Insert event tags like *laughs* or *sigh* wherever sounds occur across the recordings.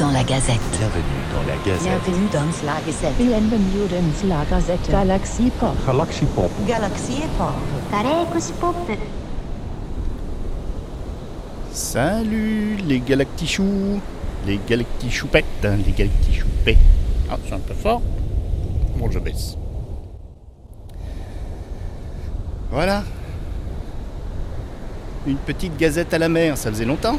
dans la Gazette. Bienvenue dans la Gazette. Bienvenue dans la Gazette. Bienvenue la Gazette. Galaxy Pop. Galaxy Pop. Galaxy Pop. Galaxy Pop. Salut les galactichoux, les galactichoupettes, hein, les galactichoupettes. Ah, c'est un peu fort. Bon, je baisse. Voilà. Une petite gazette à la mer, ça faisait longtemps.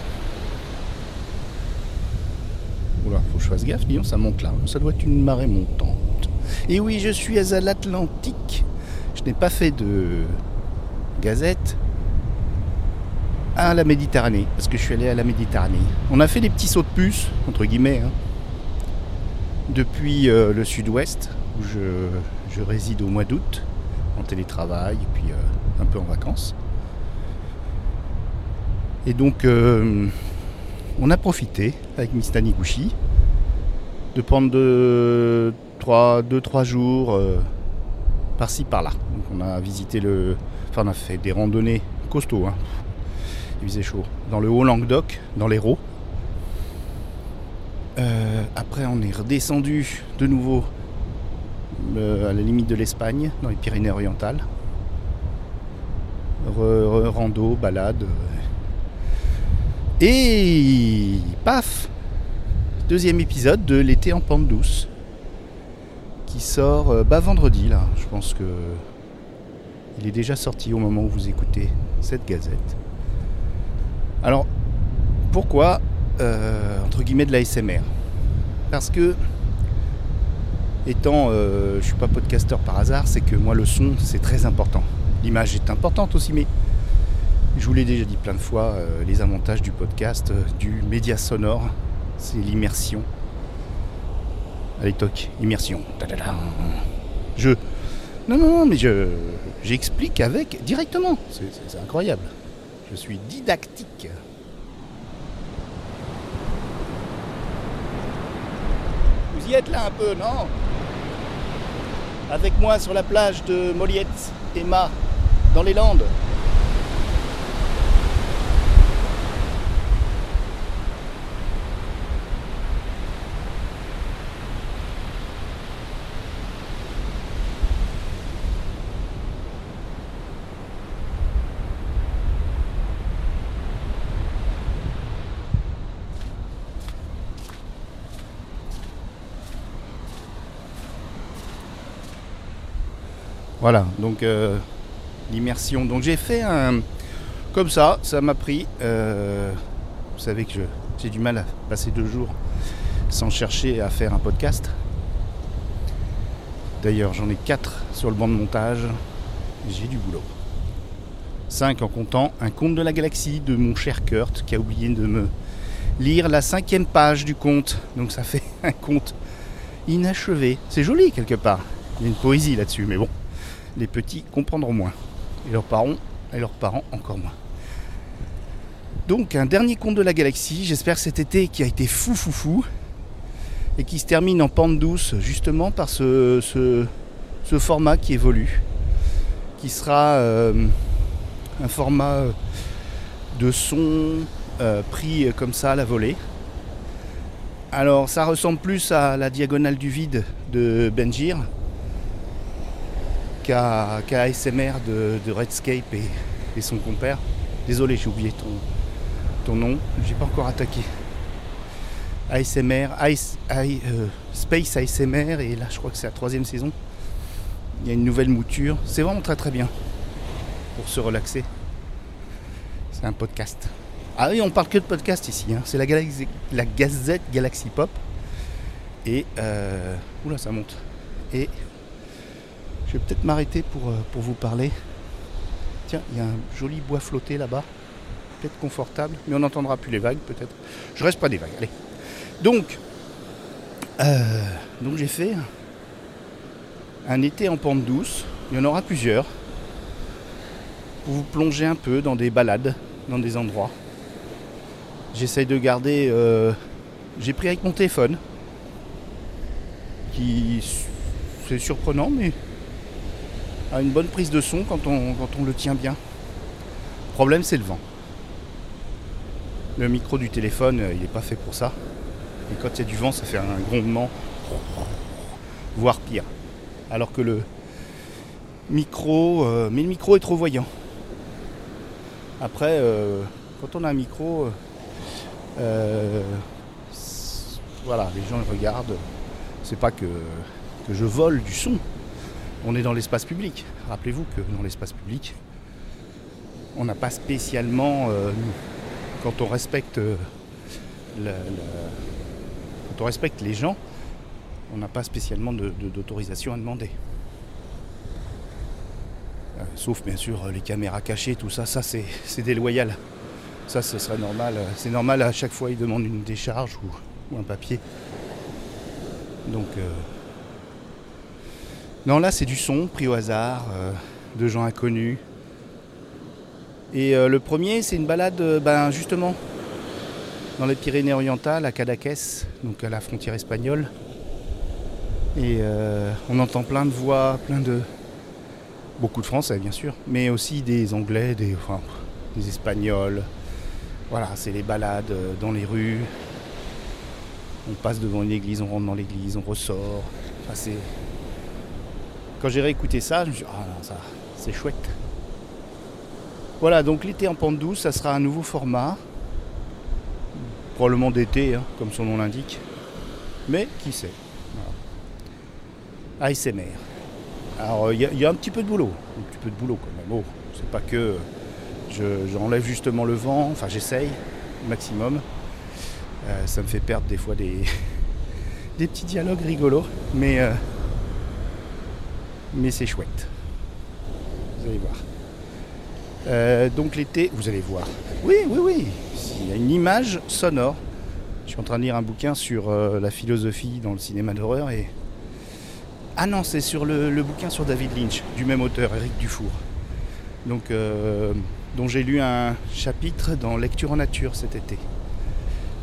Fasse gaffe, disons, ça monte là. Ça doit être une marée montante. Et oui, je suis à l'Atlantique. Je n'ai pas fait de gazette à la Méditerranée, parce que je suis allé à la Méditerranée. On a fait des petits sauts de puce, entre guillemets, hein, depuis euh, le sud-ouest, où je, réside au mois d'août, en télétravail, et puis euh, un peu en vacances. Et donc, euh, on a profité, avec Miss Taniguchi, de prendre 2-3 jours euh, par-ci, par-là. On a visité le... Enfin, on a fait des randonnées costauds, hein. il faisait chaud. Dans le Haut-Languedoc, dans l'Hérault. Euh, après, on est redescendu de nouveau à la limite de l'Espagne, dans les Pyrénées-Orientales. Re- rando, balade. Et paf Deuxième épisode de l'été en pente douce. Qui sort euh, bah, vendredi là. Je pense que il est déjà sorti au moment où vous écoutez cette gazette. Alors, pourquoi euh, entre guillemets de la SMR Parce que étant, euh, je suis pas podcasteur par hasard, c'est que moi le son c'est très important. L'image est importante aussi, mais je vous l'ai déjà dit plein de fois, euh, les avantages du podcast, euh, du média sonore, c'est l'immersion. Allez toc, immersion. Je. Non, non, non, mais je. J'explique avec directement. C'est incroyable. Je suis didactique. Vous y êtes là un peu, non? Avec moi sur la plage de Moliette, Emma, dans les Landes. Voilà, donc euh, l'immersion. Donc j'ai fait un. Comme ça, ça m'a pris. euh, vous savez que j'ai du mal à passer deux jours sans chercher à faire un podcast. D'ailleurs, j'en ai quatre sur le banc de montage. J'ai du boulot. Cinq en comptant un conte de la galaxie de mon cher Kurt qui a oublié de me lire la cinquième page du conte. Donc ça *laughs* fait un conte inachevé. C'est joli quelque part. Il y a une poésie là-dessus, mais bon les petits comprendront moins. Et leurs parents, et leurs parents encore moins. Donc un dernier conte de la galaxie, j'espère cet été qui a été fou fou fou et qui se termine en pente douce justement par ce, format qui évolue, qui sera euh, un format euh, de son euh, pris comme ça à la volée. Alors ça ressemble plus à la diagonale du vide de Benjir, qu'à ASMR de, Redscape et, son compère. Désolé, j'ai oublié ton, ton nom, j'ai pas encore attaqué. ASMR, euh, Space ASMR, et là je crois que c'est la troisième saison. Il y a une nouvelle mouture. C'est vraiment très très bien pour se relaxer. C'est un podcast. Ah oui, on parle que de podcast ici. hein. C'est la, la Gazette Galaxy Pop. Et. Euh... Oula, ça monte. Et je vais peut-être m'arrêter pour, euh, pour vous parler. Tiens, il y a un joli bois flotté là-bas. Peut-être confortable, mais on n'entendra plus les vagues peut-être. Je reste pas des vagues, allez. Donc, euh, donc j'ai fait un été en pente douce. Il y en aura plusieurs. Pour vous plonger un peu dans des balades, dans des endroits. J'essaye de garder. euh, j'ai pris avec mon téléphone. Qui. C'est surprenant, mais une bonne prise de son quand on, quand on le tient bien. Le problème, c'est le vent. Le micro du téléphone, euh, il n'est pas fait pour ça. Et quand il y a du vent, ça fait un grondement, voire pire. Alors que le micro, euh, mais le micro est trop voyant. Après, euh, quand on a un micro, voilà, les gens le regardent. C'est pas que je vole du son. On est dans l'espace public. Rappelez-vous que dans l'espace public, on n'a pas spécialement, euh, quand on respecte euh, quand on respecte les gens, on n'a pas spécialement d'autorisation à demander. Euh, sauf bien sûr les caméras cachées, tout ça, ça c'est déloyal. Ça ce serait normal. C'est normal à chaque fois ils demandent une décharge ou, ou un papier. Donc non là c'est du son pris au hasard, euh, de gens inconnus. Et euh, le premier c'est une balade euh, ben, justement dans les Pyrénées-Orientales, à Cadaqués, donc à la frontière espagnole. Et on entend plein de voix, plein de. Beaucoup de Français, bien sûr, mais aussi des Anglais, des, enfin, des Espagnols. Voilà, c'est les balades dans les rues. On passe devant une église, on rentre dans l'église, on ressort. Enfin, c'est. Quand j'ai réécouté ça, je me suis dit, ah non, ça, c'est chouette. Voilà, donc l'été en pente douce, ça sera un nouveau format probablement d'été, hein, comme son nom l'indique. Mais qui sait? Voilà. ASMR. Alors il y, a- un petit peu de boulot, un petit peu de boulot quand même. Oh, c'est pas que je- j'enlève justement le vent, enfin j'essaye maximum. Euh, ça me fait perdre des fois des, *laughs* des petits dialogues rigolos, mais, euh, mais c'est chouette. Vous allez voir. Euh, donc l'été, vous allez voir. Oui, oui, oui. Il y a une image sonore. Je suis en train de lire un bouquin sur euh, la philosophie dans le cinéma d'horreur et. Ah non, c'est sur le, bouquin sur David Lynch, du même auteur, Eric Dufour. Donc, euh, dont j'ai lu un chapitre dans Lecture en nature cet été.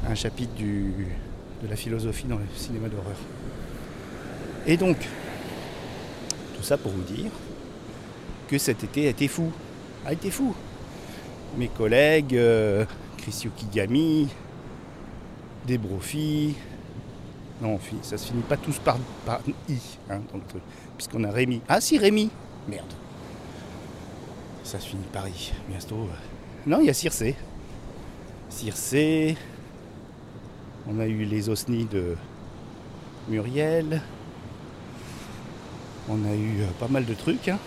Un chapitre du, de la philosophie dans le cinéma d'horreur. Et donc, pour vous dire que cet été a été fou. A été fou mes collègues, euh, Yukigami, des. Non, ça se finit pas tous par, par I hein, truc. Puisqu'on a Rémi. Ah si, Rémi Merde. Ça se finit par I. Bientôt. euh. Non, il y a Circé. Circé. On a eu les Osni de Muriel. On a eu euh, pas mal de trucs. hein.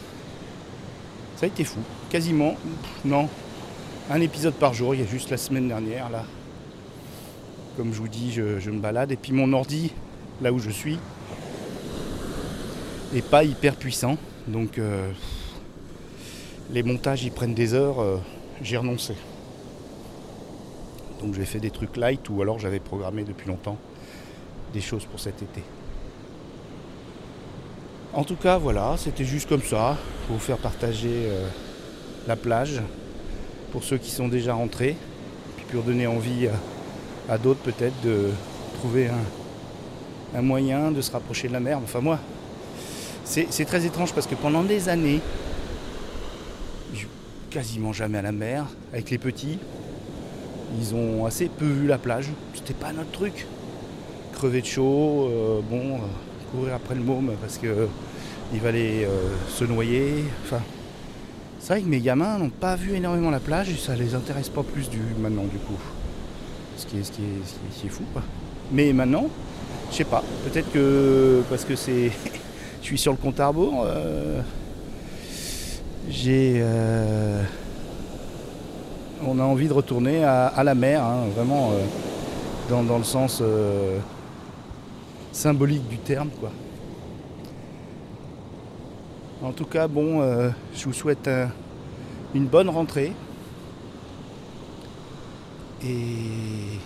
Ça a été fou. Quasiment. Non, un épisode par jour. Il y a juste la semaine dernière, là. Comme je vous dis, je, je me balade. Et puis mon ordi, là où je suis, est pas hyper puissant. Donc euh, les montages, ils prennent des heures. euh, J'ai renoncé. Donc j'ai fait des trucs light ou alors j'avais programmé depuis longtemps des choses pour cet été. En tout cas, voilà, c'était juste comme ça, pour vous faire partager euh, la plage pour ceux qui sont déjà rentrés, puis pour donner envie à, à d'autres peut-être de trouver un, moyen de se rapprocher de la mer. Enfin moi, c'est très étrange parce que pendant des années, je quasiment jamais à la mer, avec les petits, ils ont assez peu vu la plage. C'était pas notre truc. Crever de chaud, euh, bon, euh, courir après le môme parce que euh, il va aller euh, se noyer. Enfin, c'est vrai que mes gamins n'ont pas vu énormément la plage et ça les intéresse pas plus du maintenant du coup. Ce qui est, ce qui est, ce qui est- fou quoi. Mais maintenant, je sais pas. Peut-être que parce que c'est, *laughs* je suis sur le compte à rebours. euh, j'ai, euh, on a envie de retourner à, la mer, hein, vraiment dans, dans le sens symbolique du terme quoi. En tout cas, bon, euh, je vous souhaite un- une bonne rentrée. Et...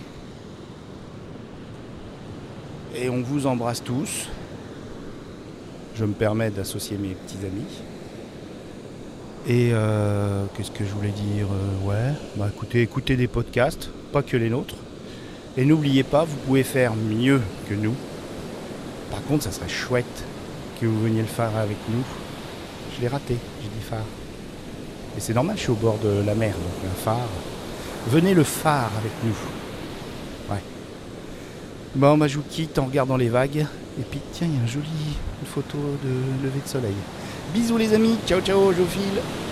Et on vous embrasse tous. Je me permets d'associer mes petits amis. Et euh, qu'est-ce que je voulais dire Euh, Ouais, bah écoutez, écoutez des podcasts, pas que les nôtres. Et n'oubliez pas, vous pouvez faire mieux que nous. Par contre, ça serait chouette que vous veniez le faire avec nous. Je l'ai raté, j'ai dit phare. Et c'est normal, je suis au bord de la mer, donc un phare. Venez le phare avec nous. Ouais. Bon, bah, je vous quitte en regardant les vagues. Et puis, tiens, il y a une photo de lever de soleil. Bisous les amis, ciao ciao, je vous file.